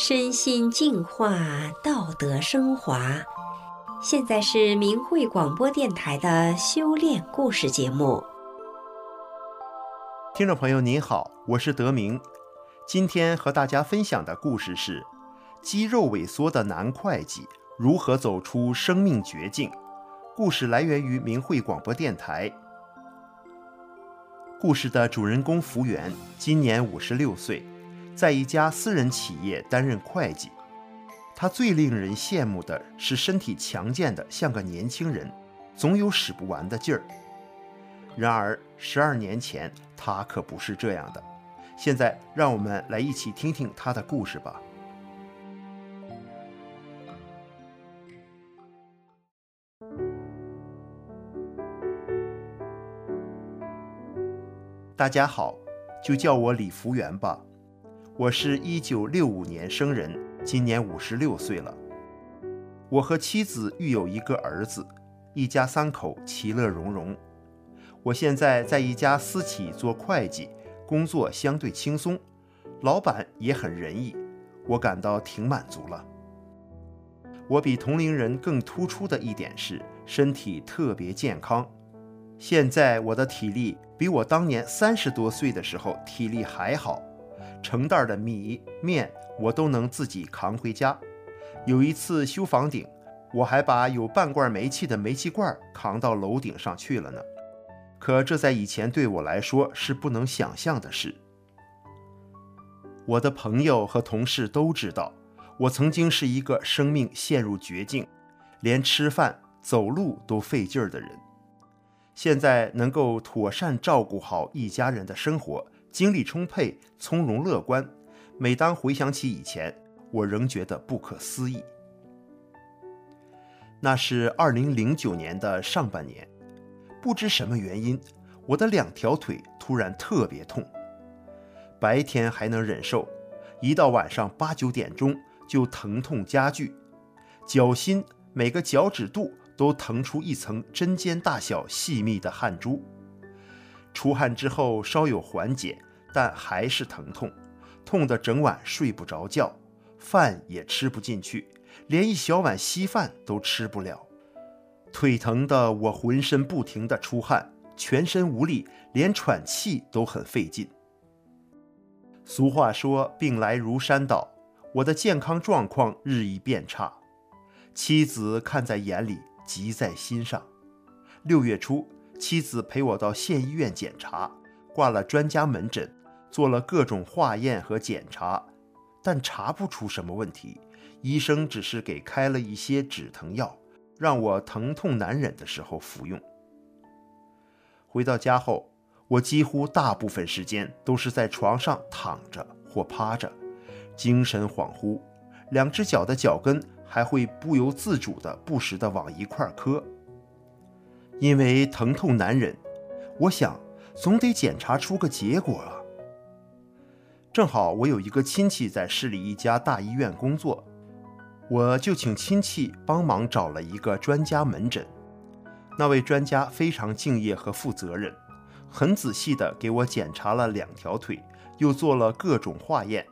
身心净化，道德升华。现在是明慧广播电台的修炼故事节目。听众朋友您好，我是德明。今天和大家分享的故事是：肌肉萎缩的男会计如何走出生命绝境。故事来源于明慧广播电台。故事的主人公福原今年五十六岁。在一家私人企业担任会计，他最令人羡慕的是身体强健的像个年轻人，总有使不完的劲儿。然而十二年前他可不是这样的。现在让我们来一起听听他的故事吧。大家好，就叫我李福源吧。我是一九六五年生人，今年五十六岁了。我和妻子育有一个儿子，一家三口其乐融融。我现在在一家私企做会计，工作相对轻松，老板也很仁义，我感到挺满足了。我比同龄人更突出的一点是身体特别健康。现在我的体力比我当年三十多岁的时候体力还好。成袋的米面我都能自己扛回家。有一次修房顶，我还把有半罐煤气的煤气罐扛到楼顶上去了呢。可这在以前对我来说是不能想象的事。我的朋友和同事都知道，我曾经是一个生命陷入绝境，连吃饭走路都费劲儿的人。现在能够妥善照顾好一家人的生活。精力充沛，从容乐观。每当回想起以前，我仍觉得不可思议。那是二零零九年的上半年，不知什么原因，我的两条腿突然特别痛。白天还能忍受，一到晚上八九点钟就疼痛加剧，脚心每个脚趾肚都腾出一层针尖大小细密的汗珠。出汗之后稍有缓解，但还是疼痛，痛得整晚睡不着觉，饭也吃不进去，连一小碗稀饭都吃不了。腿疼得我浑身不停地出汗，全身无力，连喘气都很费劲。俗话说病来如山倒，我的健康状况日益变差，妻子看在眼里，急在心上。六月初。妻子陪我到县医院检查，挂了专家门诊，做了各种化验和检查，但查不出什么问题。医生只是给开了一些止疼药，让我疼痛难忍的时候服用。回到家后，我几乎大部分时间都是在床上躺着或趴着，精神恍惚，两只脚的脚跟还会不由自主地不时地往一块磕。因为疼痛难忍，我想总得检查出个结果啊。正好我有一个亲戚在市里一家大医院工作，我就请亲戚帮忙找了一个专家门诊。那位专家非常敬业和负责任，很仔细地给我检查了两条腿，又做了各种化验，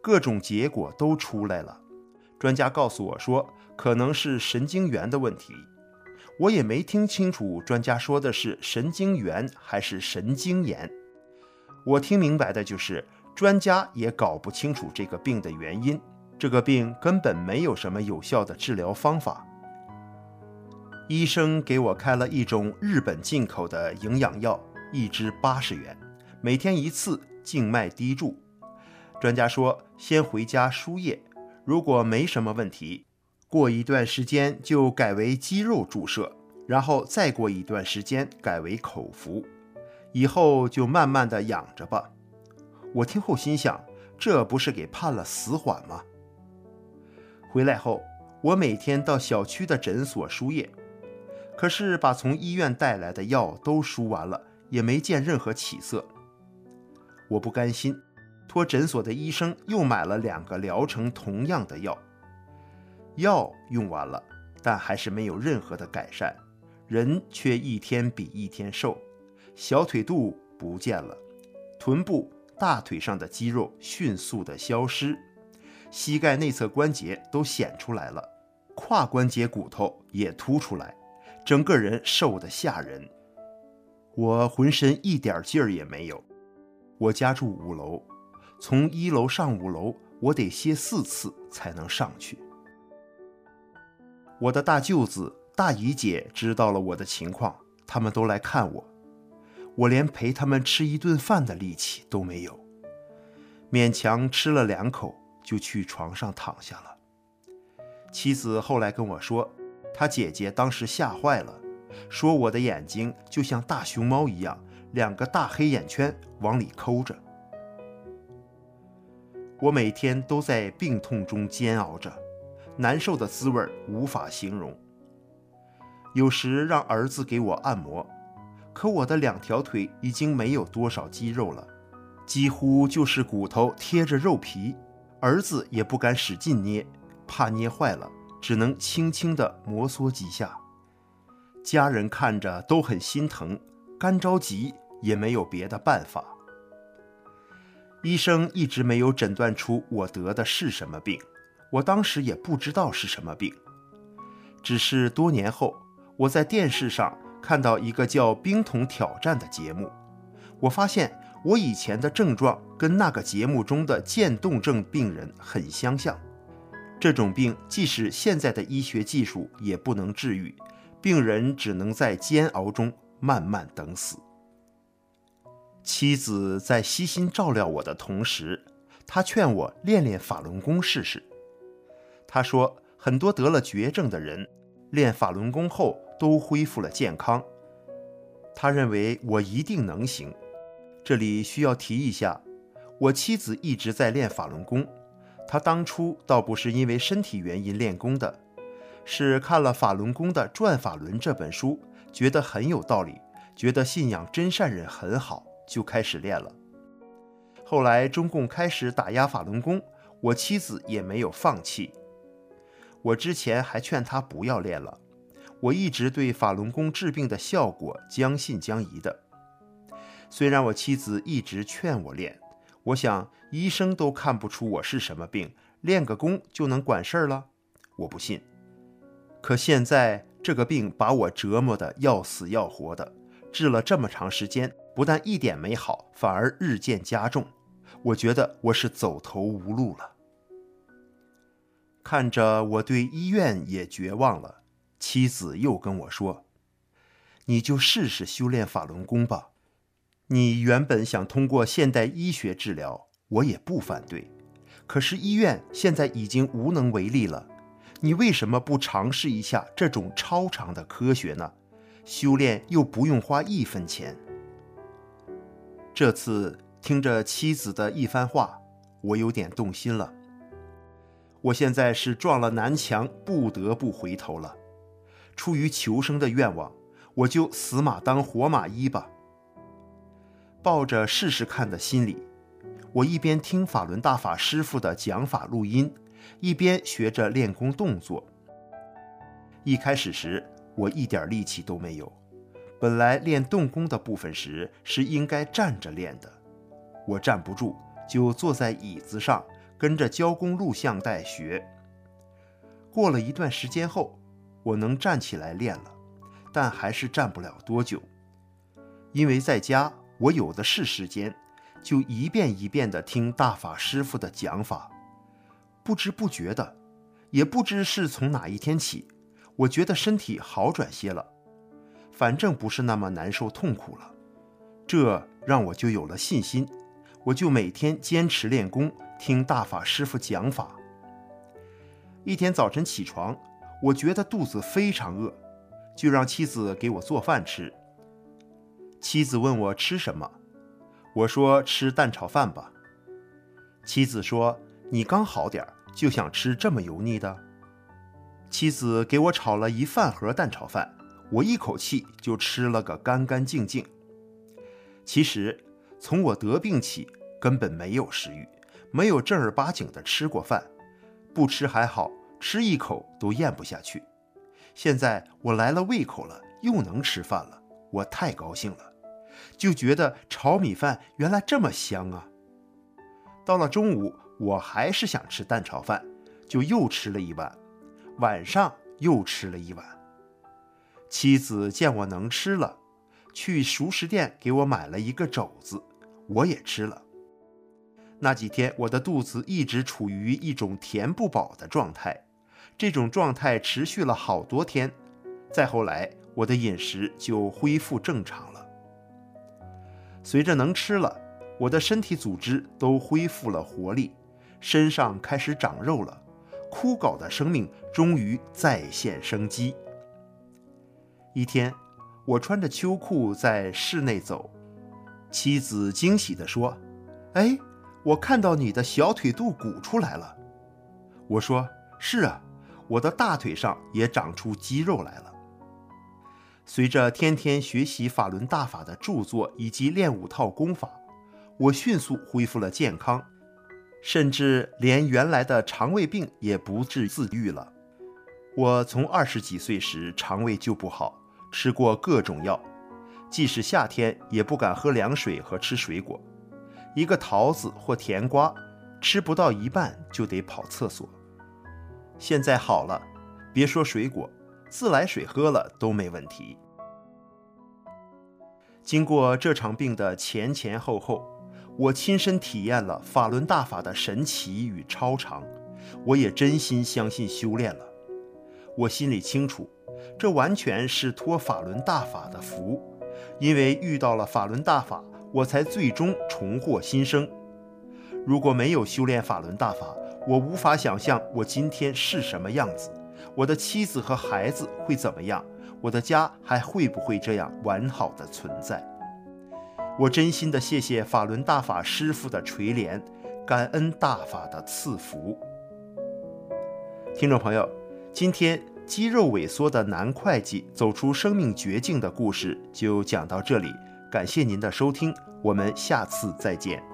各种结果都出来了。专家告诉我说，可能是神经元的问题。我也没听清楚专家说的是神经元还是神经炎。我听明白的就是专家也搞不清楚这个病的原因。这个病根本没有什么有效的治疗方法。医生给我开了一种日本进口的营养药，一支八十元，每天一次，静脉滴注。专家说先回家输液，如果没什么问题。过一段时间就改为肌肉注射，然后再过一段时间改为口服，以后就慢慢的养着吧。我听后心想，这不是给判了死缓吗？回来后，我每天到小区的诊所输液，可是把从医院带来的药都输完了，也没见任何起色。我不甘心，托诊所的医生又买了两个疗程同样的药。药用完了，但还是没有任何的改善，人却一天比一天瘦，小腿肚不见了，臀部、大腿上的肌肉迅速的消失，膝盖内侧关节都显出来了，胯关节骨头也凸出来，整个人瘦得吓人。我浑身一点劲儿也没有。我家住五楼，从一楼上五楼，我得歇四次才能上去。我的大舅子、大姨姐知道了我的情况，他们都来看我，我连陪他们吃一顿饭的力气都没有，勉强吃了两口就去床上躺下了。妻子后来跟我说，她姐姐当时吓坏了。说我的眼睛就像大熊猫一样，两个大黑眼圈往里抠着。我每天都在病痛中煎熬着，难受的滋味无法形容。有时让儿子给我按摩，可我的两条腿已经没有多少肌肉了，几乎就是骨头贴着肉皮。儿子也不敢使劲捏，怕捏坏了，只能轻轻地摩挲几下。家人看着都很心疼，干着急也没有别的办法。医生一直没有诊断出我得的是什么病，我当时也不知道是什么病。只是多年后，我在电视上看到一个叫《冰桶挑战》的节目，我发现我以前的症状跟那个节目中的渐冻症病人很相像。这种病即使现在的医学技术也不能治愈。病人只能在煎熬中慢慢等死。妻子在悉心照料我的同时，她劝我练练法轮功试试。他说，很多得了绝症的人练法轮功后都恢复了健康。他认为我一定能行。这里需要提一下，我妻子一直在练法轮功，她当初倒不是因为身体原因练功的。是看了法轮功的《转法轮》这本书，觉得很有道理，觉得信仰真善忍很好，就开始练了。后来中共开始打压法轮功，我妻子也没有放弃。我之前还劝他不要练了，我一直对法轮功治病的效果将信将疑的。虽然我妻子一直劝我练，我想医生都看不出我是什么病，练个功就能管事儿了，我不信。可现在这个病把我折磨得要死要活的，治了这么长时间，不但一点没好，反而日渐加重。我觉得我是走投无路了。看着我对医院也绝望了，妻子又跟我说：“你就试试修炼法轮功吧。你原本想通过现代医学治疗，我也不反对。可是医院现在已经无能为力了。”你为什么不尝试一下这种超常的科学呢？修炼又不用花一分钱。这次听着妻子的一番话，我有点动心了。我现在是撞了南墙，不得不回头了。出于求生的愿望，我就死马当活马医吧。抱着试试看的心理，我一边听法轮大法师傅的讲法录音。一边学着练功动作。一开始时，我一点力气都没有。本来练动功的部分时是应该站着练的，我站不住，就坐在椅子上跟着教功录像带学。过了一段时间后，我能站起来练了，但还是站不了多久。因为在家我有的是时间，就一遍一遍地听大法师父的讲法。不知不觉的，也不知是从哪一天起，我觉得身体好转些了，反正不是那么难受痛苦了。这让我就有了信心，我就每天坚持练功，听大法师父讲法。一天早晨起床，我觉得肚子非常饿，就让妻子给我做饭吃。妻子问我吃什么，我说吃蛋炒饭吧。妻子说。你刚好点儿，就想吃这么油腻的？妻子给我炒了一饭盒蛋炒饭，我一口气就吃了个干干净净。其实从我得病起，根本没有食欲，没有正儿八经的吃过饭，不吃还好，吃一口都咽不下去。现在我来了胃口了，又能吃饭了，我太高兴了，就觉得炒米饭原来这么香啊！到了中午。我还是想吃蛋炒饭，就又吃了一碗，晚上又吃了一碗。妻子见我能吃了，去熟食店给我买了一个肘子，我也吃了。那几天我的肚子一直处于一种填不饱的状态，这种状态持续了好多天。再后来，我的饮食就恢复正常了。随着能吃了，我的身体组织都恢复了活力，身上开始长肉了，枯槁的生命终于再现生机。一天，我穿着秋裤在室内走，妻子惊喜地说：“哎，我看到你的小腿肚鼓出来了。”我说：“是啊，我的大腿上也长出肌肉来了。”随着天天学习法轮大法的著作以及练五套功法，我迅速恢复了健康，甚至连原来的肠胃病也不治自愈了。我从二十几岁时肠胃就不好，吃过各种药，即使夏天也不敢喝凉水和吃水果，一个桃子或甜瓜吃不到一半就得跑厕所。现在好了，别说水果。自来水喝了都没问题。经过这场病的前前后后，我亲身体验了法轮大法的神奇与超常，我也真心相信修炼了。我心里清楚，这完全是托法轮大法的福，因为遇到了法轮大法，我才最终重获新生。如果没有修炼法轮大法，我无法想象我今天是什么样子。我的妻子和孩子会怎么样？我的家还会不会这样完好的存在？我真心的谢谢法轮大法师父的垂怜，感恩大法的赐福。听众朋友，今天肌肉萎缩的男会计走出生命绝境的故事就讲到这里，感谢您的收听，我们下次再见。